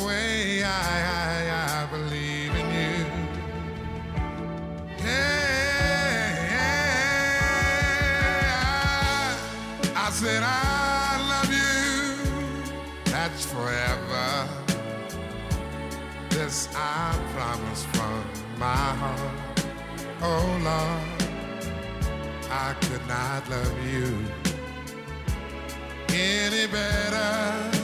away. I, I, I believe in you. Hey, I, I said, I love you. That's forever. This I promise from my heart. Oh, Lord, I could not love you any better.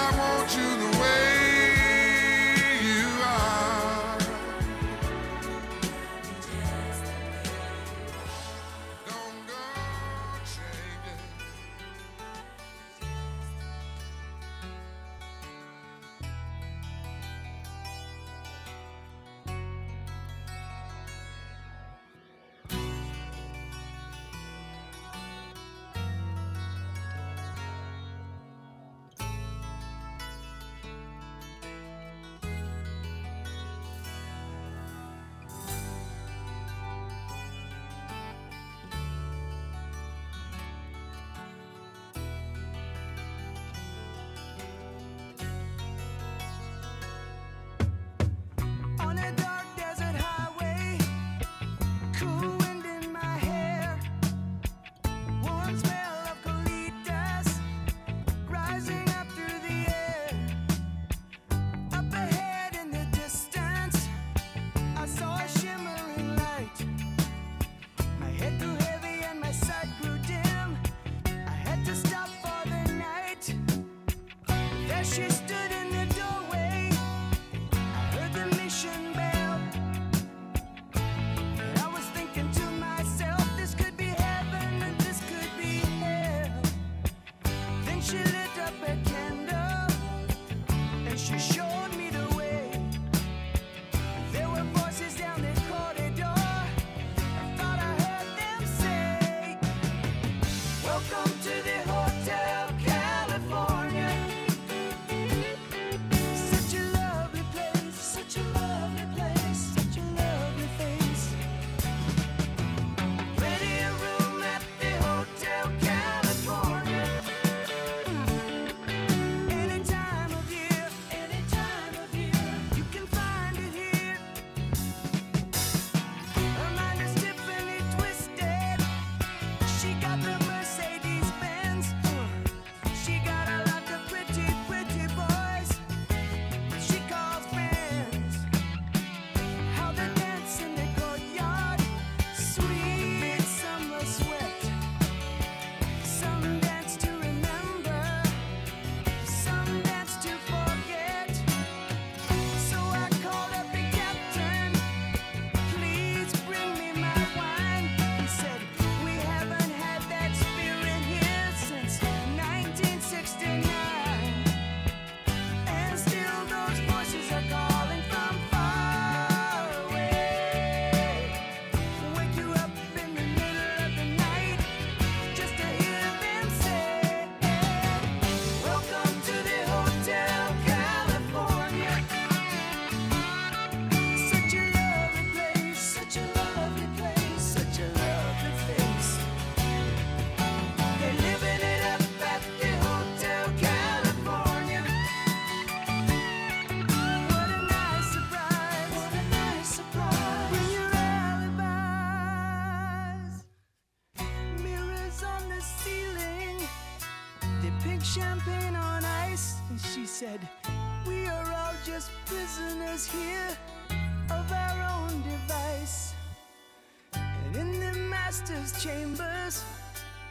chambers,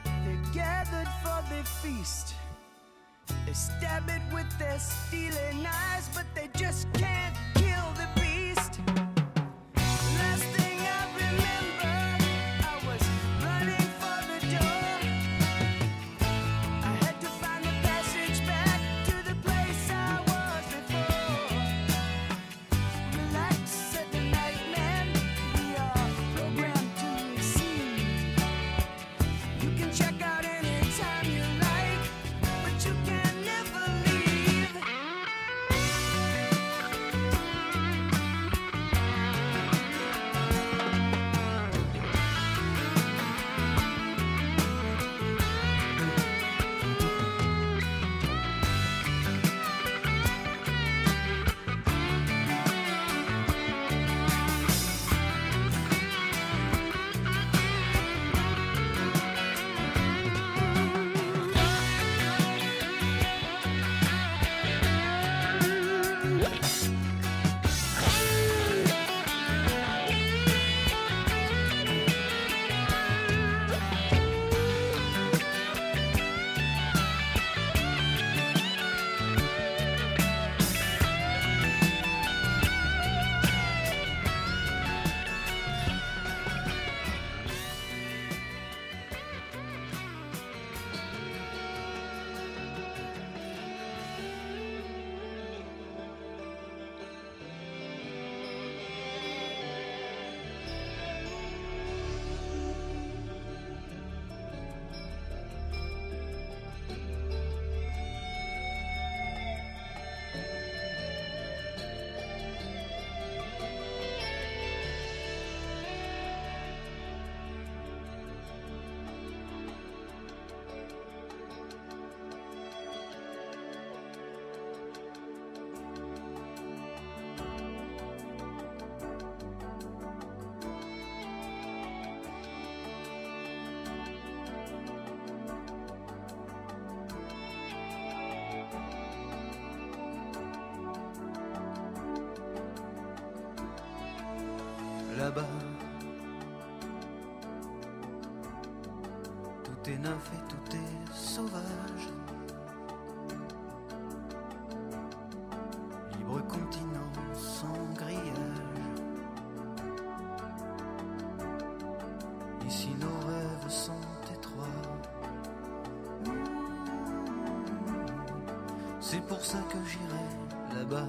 they're gathered for the feast. They stab it with their stealing eyes, but they just can't. Tout est neuf et tout est sauvage. Libre continent sans grillage. Ici nos rêves sont étroits. C'est pour ça que j'irai là-bas.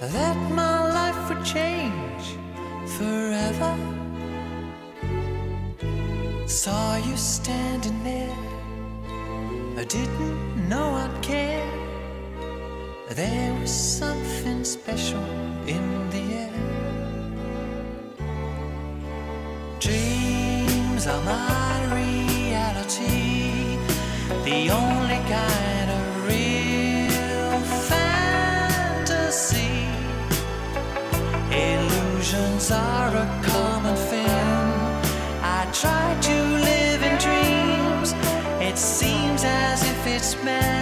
that my life would change forever. Saw you standing there, I didn't know I'd care. There was something special in the air. Dreams are my reality, the only kind. illusions are a common thing. I try to live in dreams, it seems as if it's meant.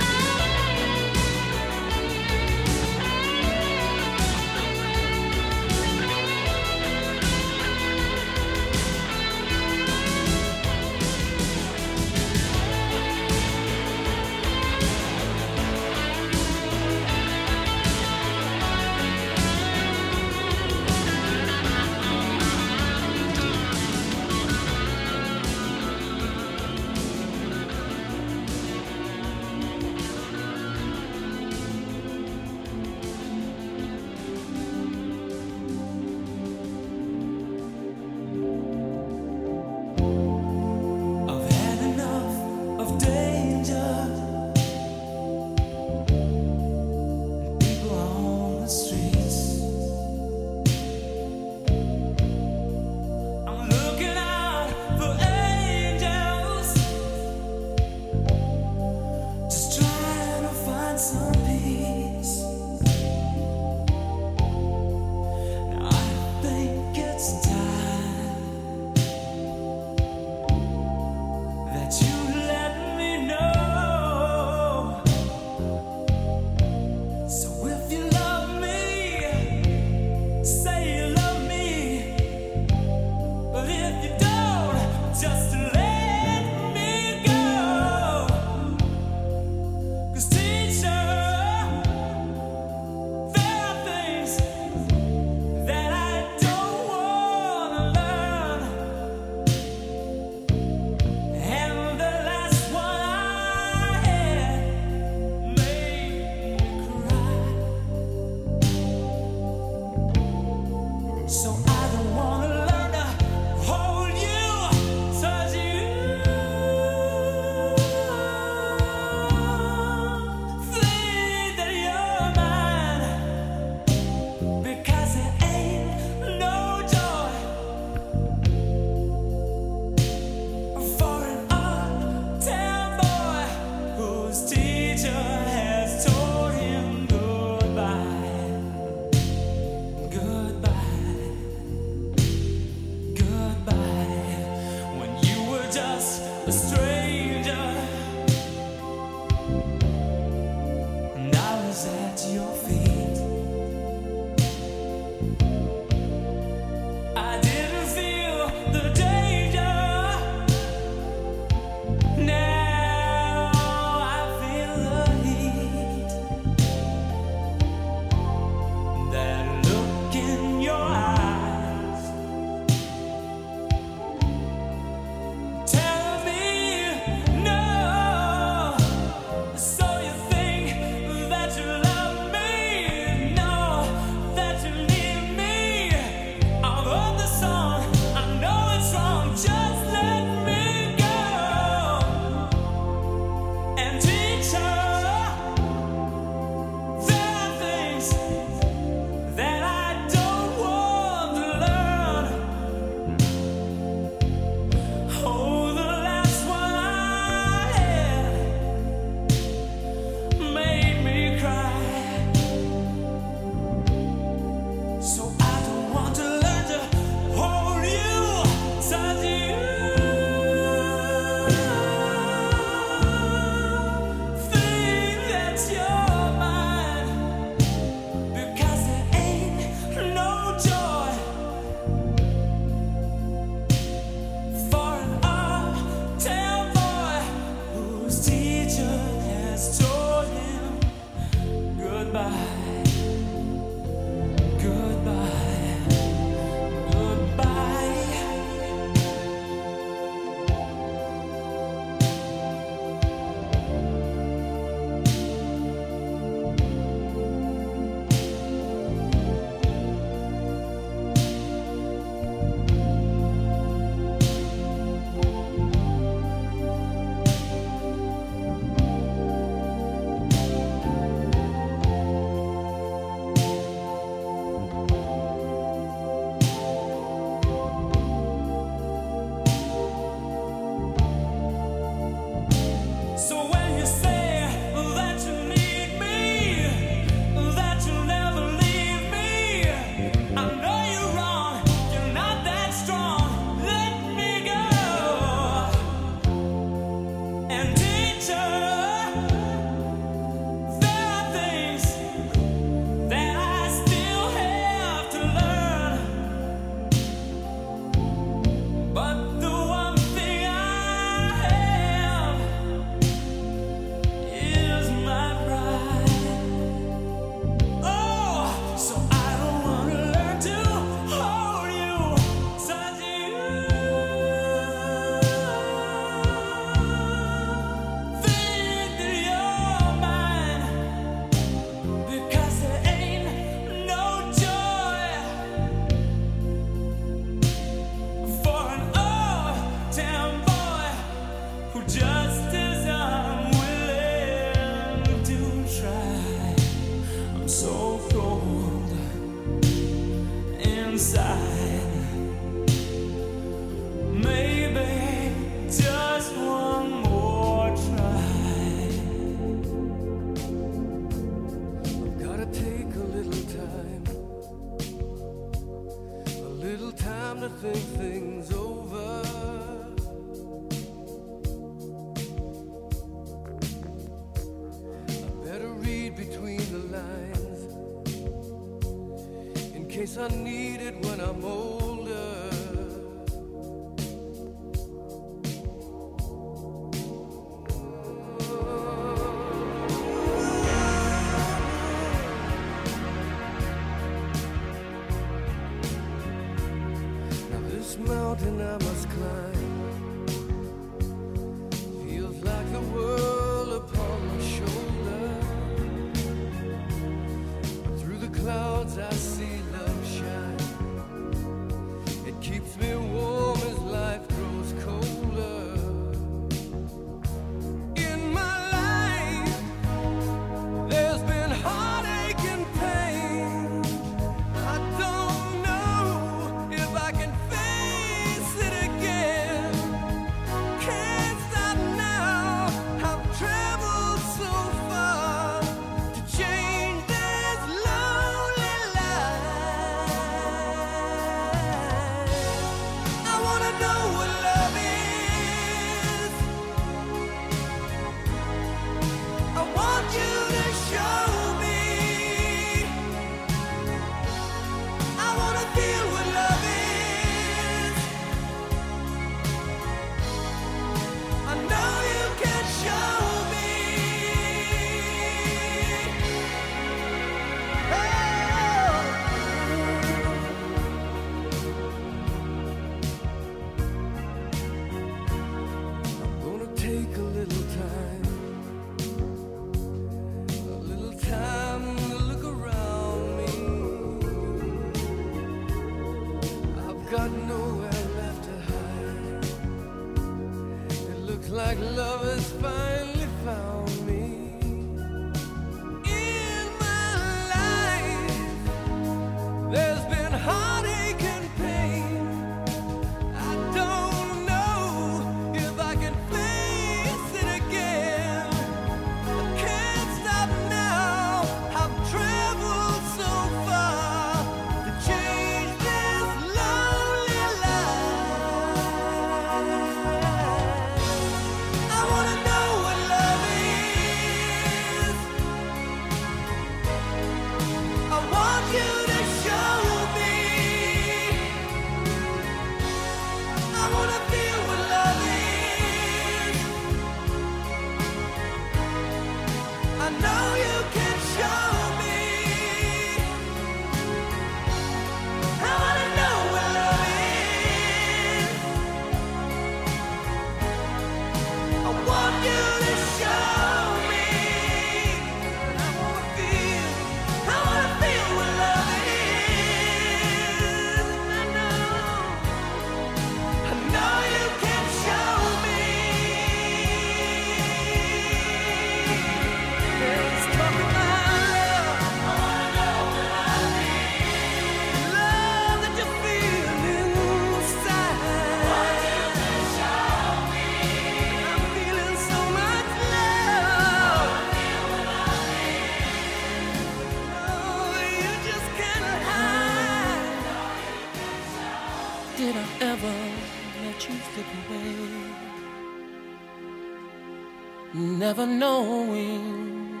never knowing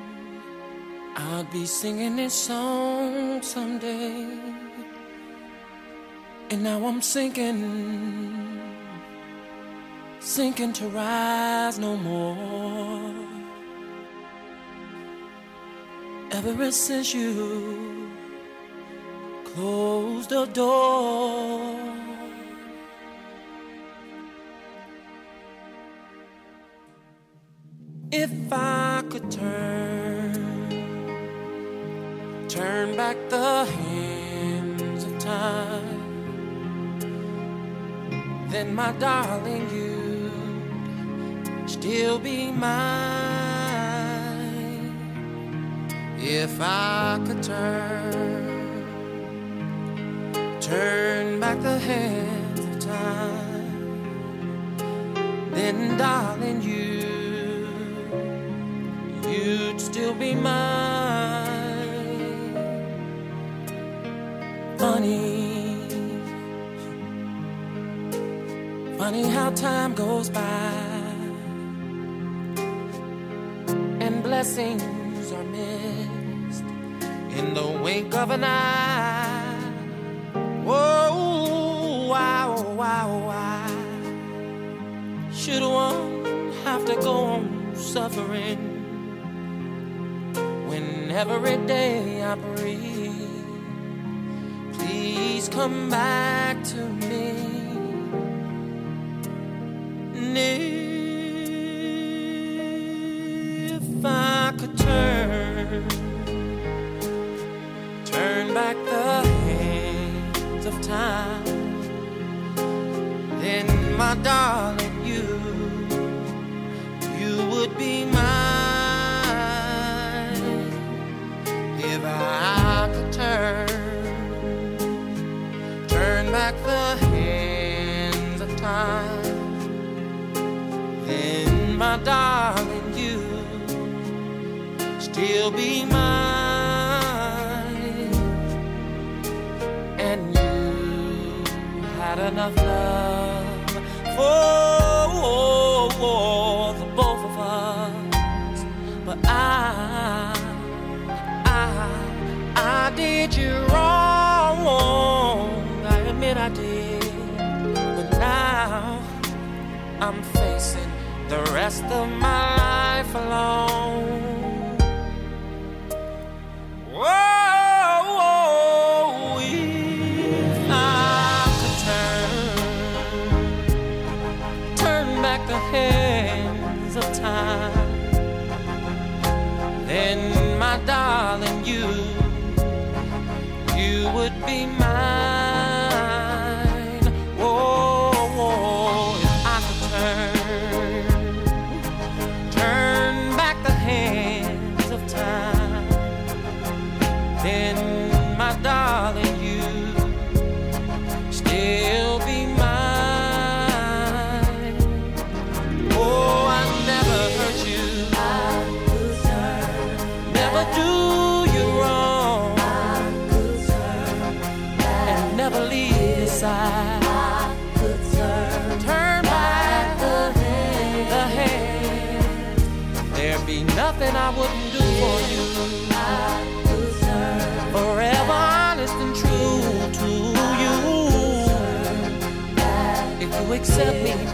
I'd be singing this song someday. And now I'm sinking, sinking to rise no more. Ever since you closed the door. If I could turn, turn back the hands of time, then my darling, you'd still be mine. If I could turn, turn back the hands of time, then darling, you you'd still be mine. Funny, funny how time goes by and blessings are missed in the wink of an eye. Oh, Whoa, oh, wow, oh, wow, wow. Should one have to go on suffering? When every day I breathe? Please come back to me. And if I could turn, turn back the hands of time, then my darling, back the hands of time. Then my darling, you still be mine, and you had enough love for the both of us, but I, I, I did you wrong. I did, but now. I'm facing the rest of my life alone.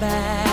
Back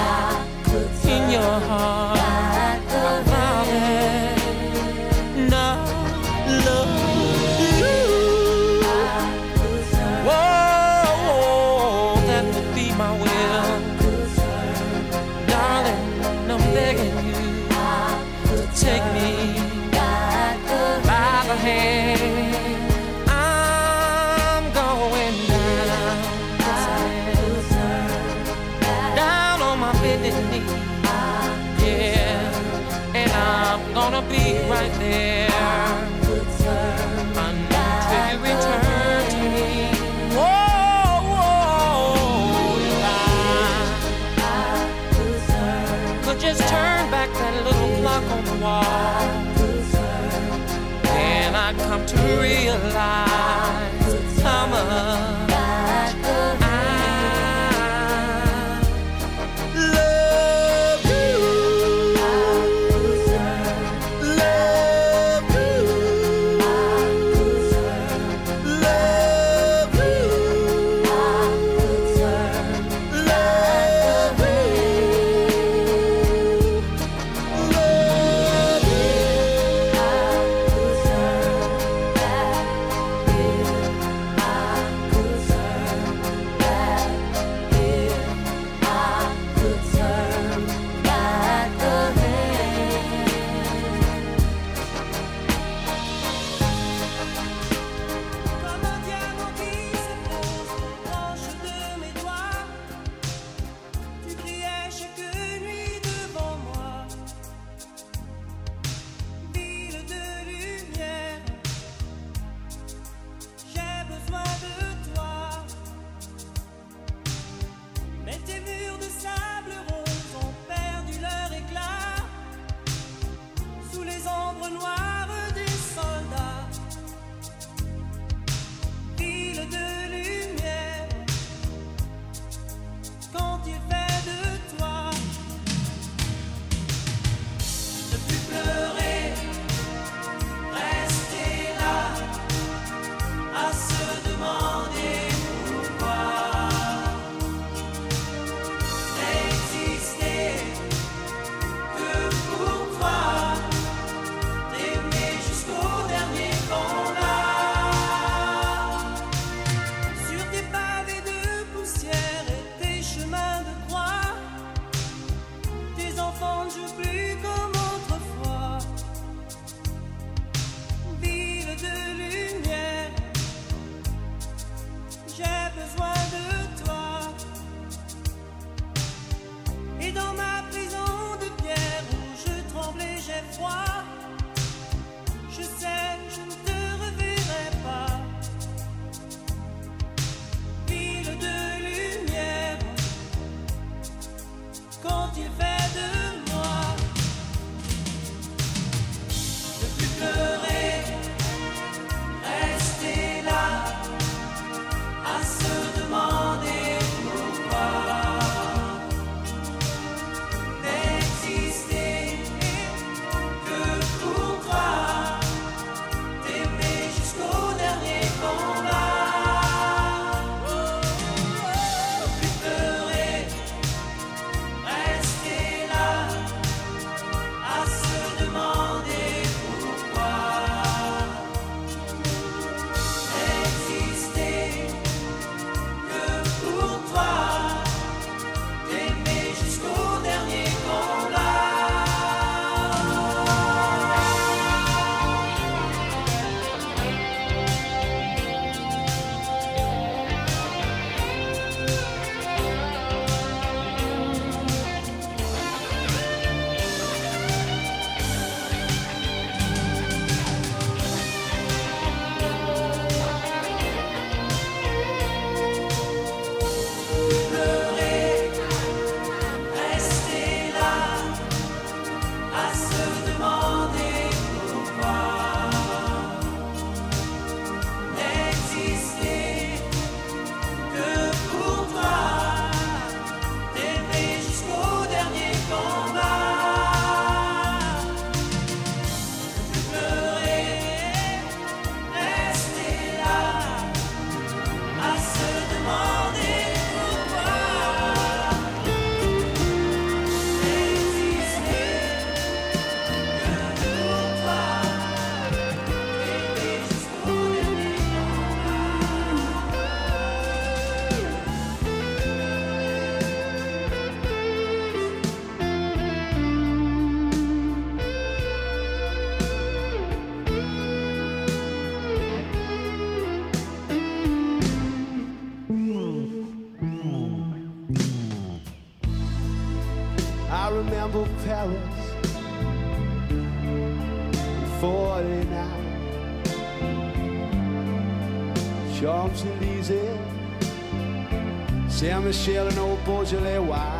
Saint-Michel and old Beaujolais wine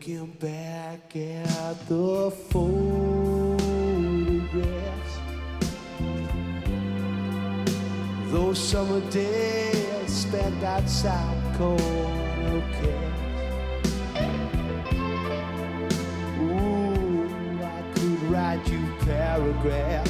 Looking back at the photographs, those summer days spent outside corner cafes. Ooh, I could write you paragraphs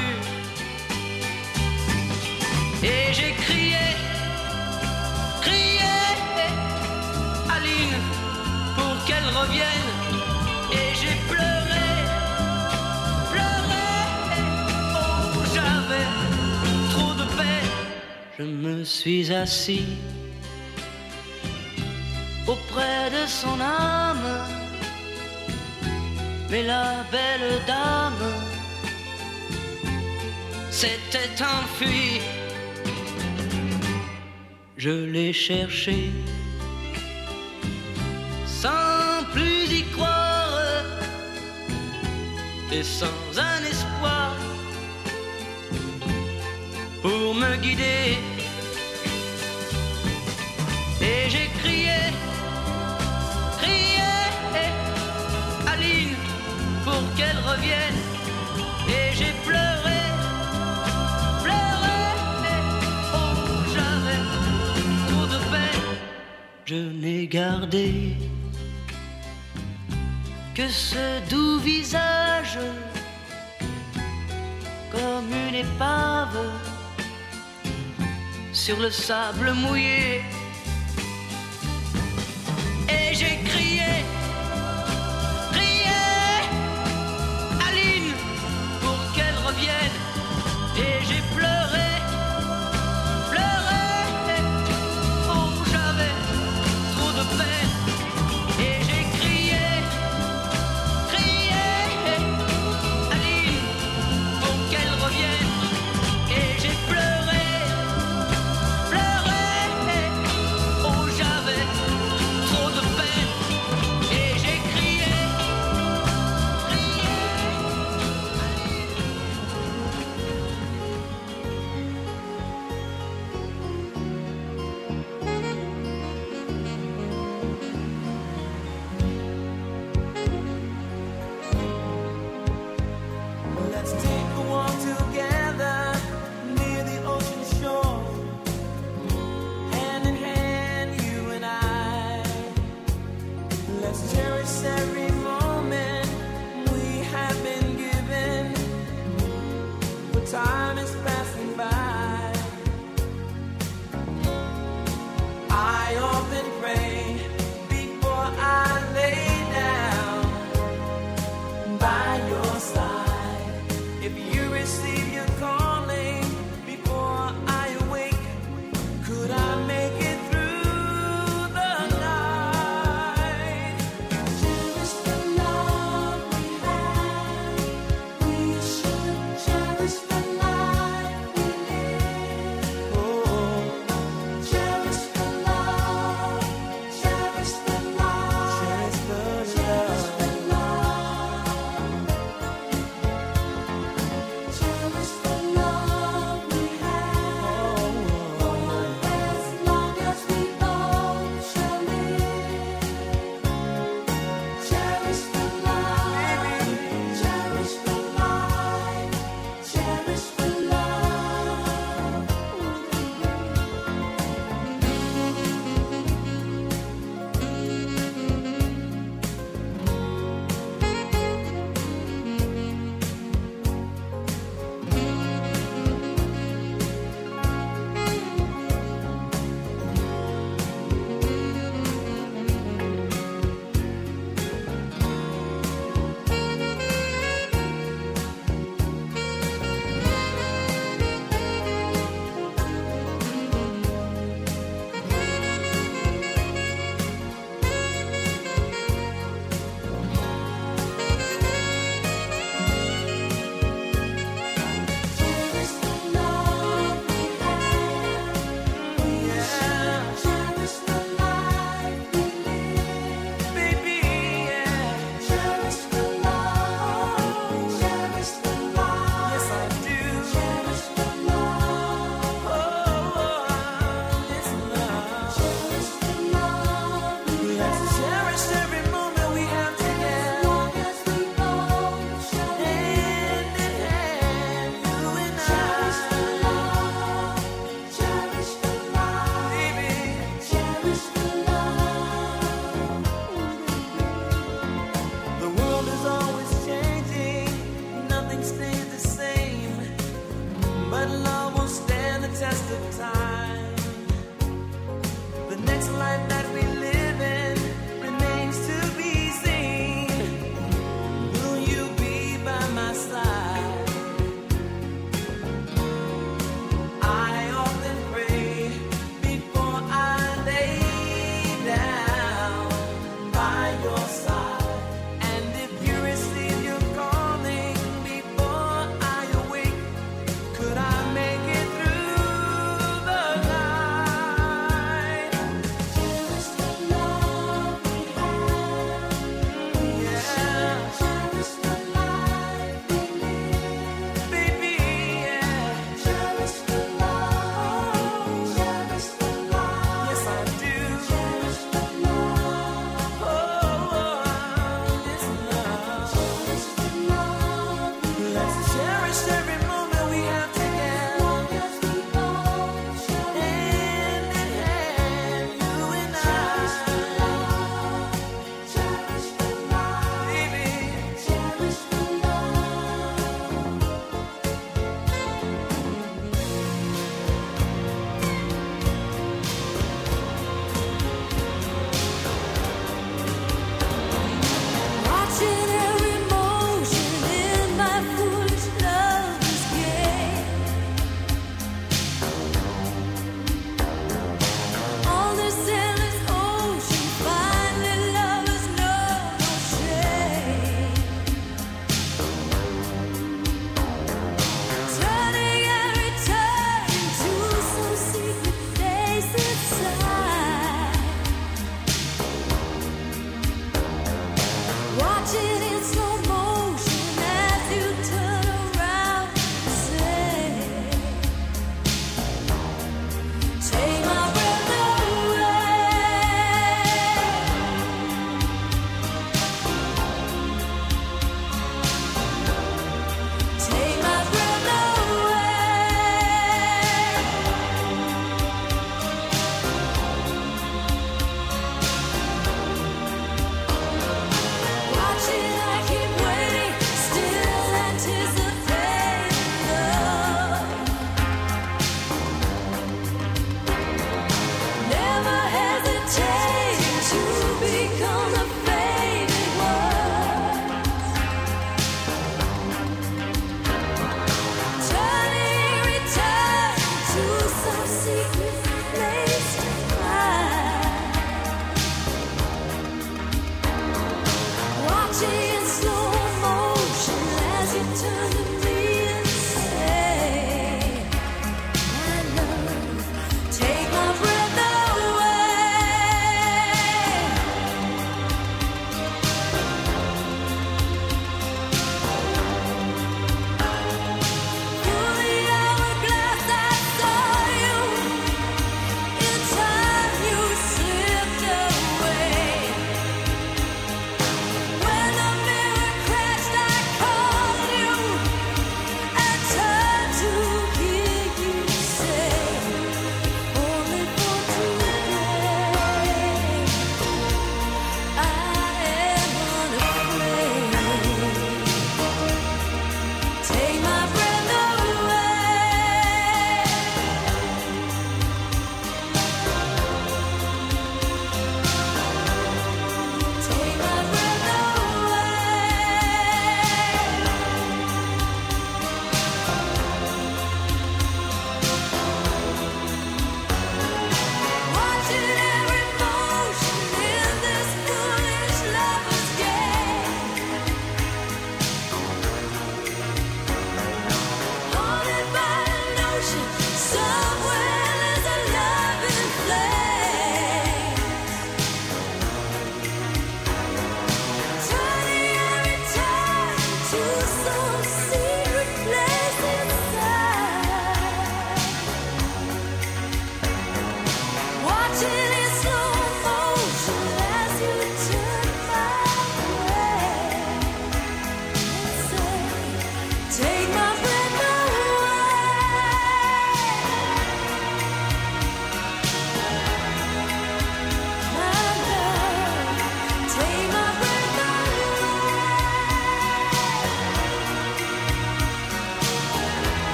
Et j'ai crié, crié, Aline, pour qu'elle revienne. Et j'ai pleuré, pleuré, oh j'avais trop de peine. Je me suis assis auprès de son âme. Mais la belle dame s'était enfuie. Je l'ai cherché sans plus y croire et sans un espoir pour me guider. Et j'ai crié, crié, Aline, pour qu'elle revienne. Et j'ai pleuré, je n'ai gardé que ce doux visage comme une épave sur le sable mouillé. Et j'ai crié, crié, Aline, pour qu'elle revienne. Et j'ai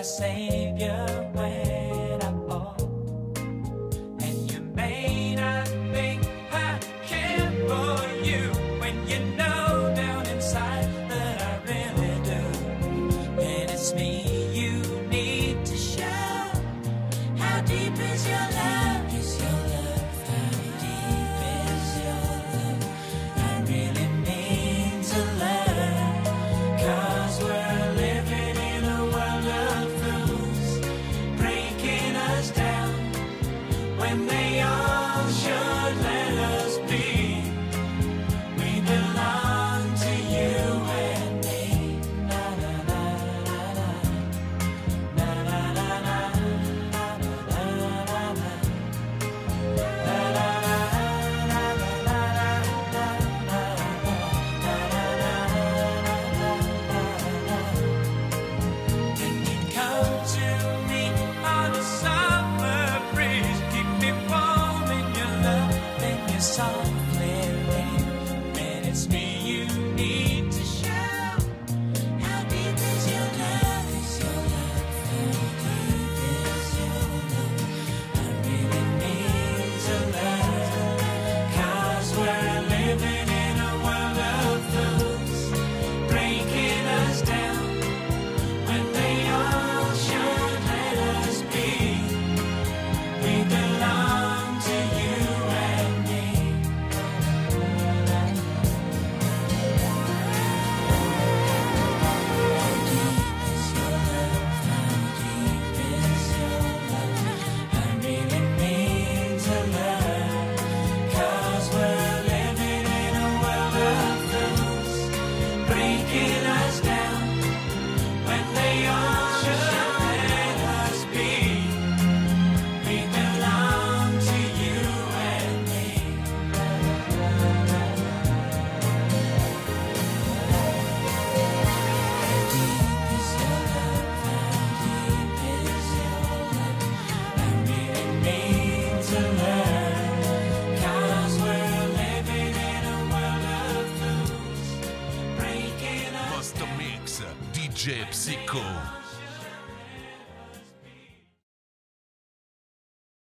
my savior when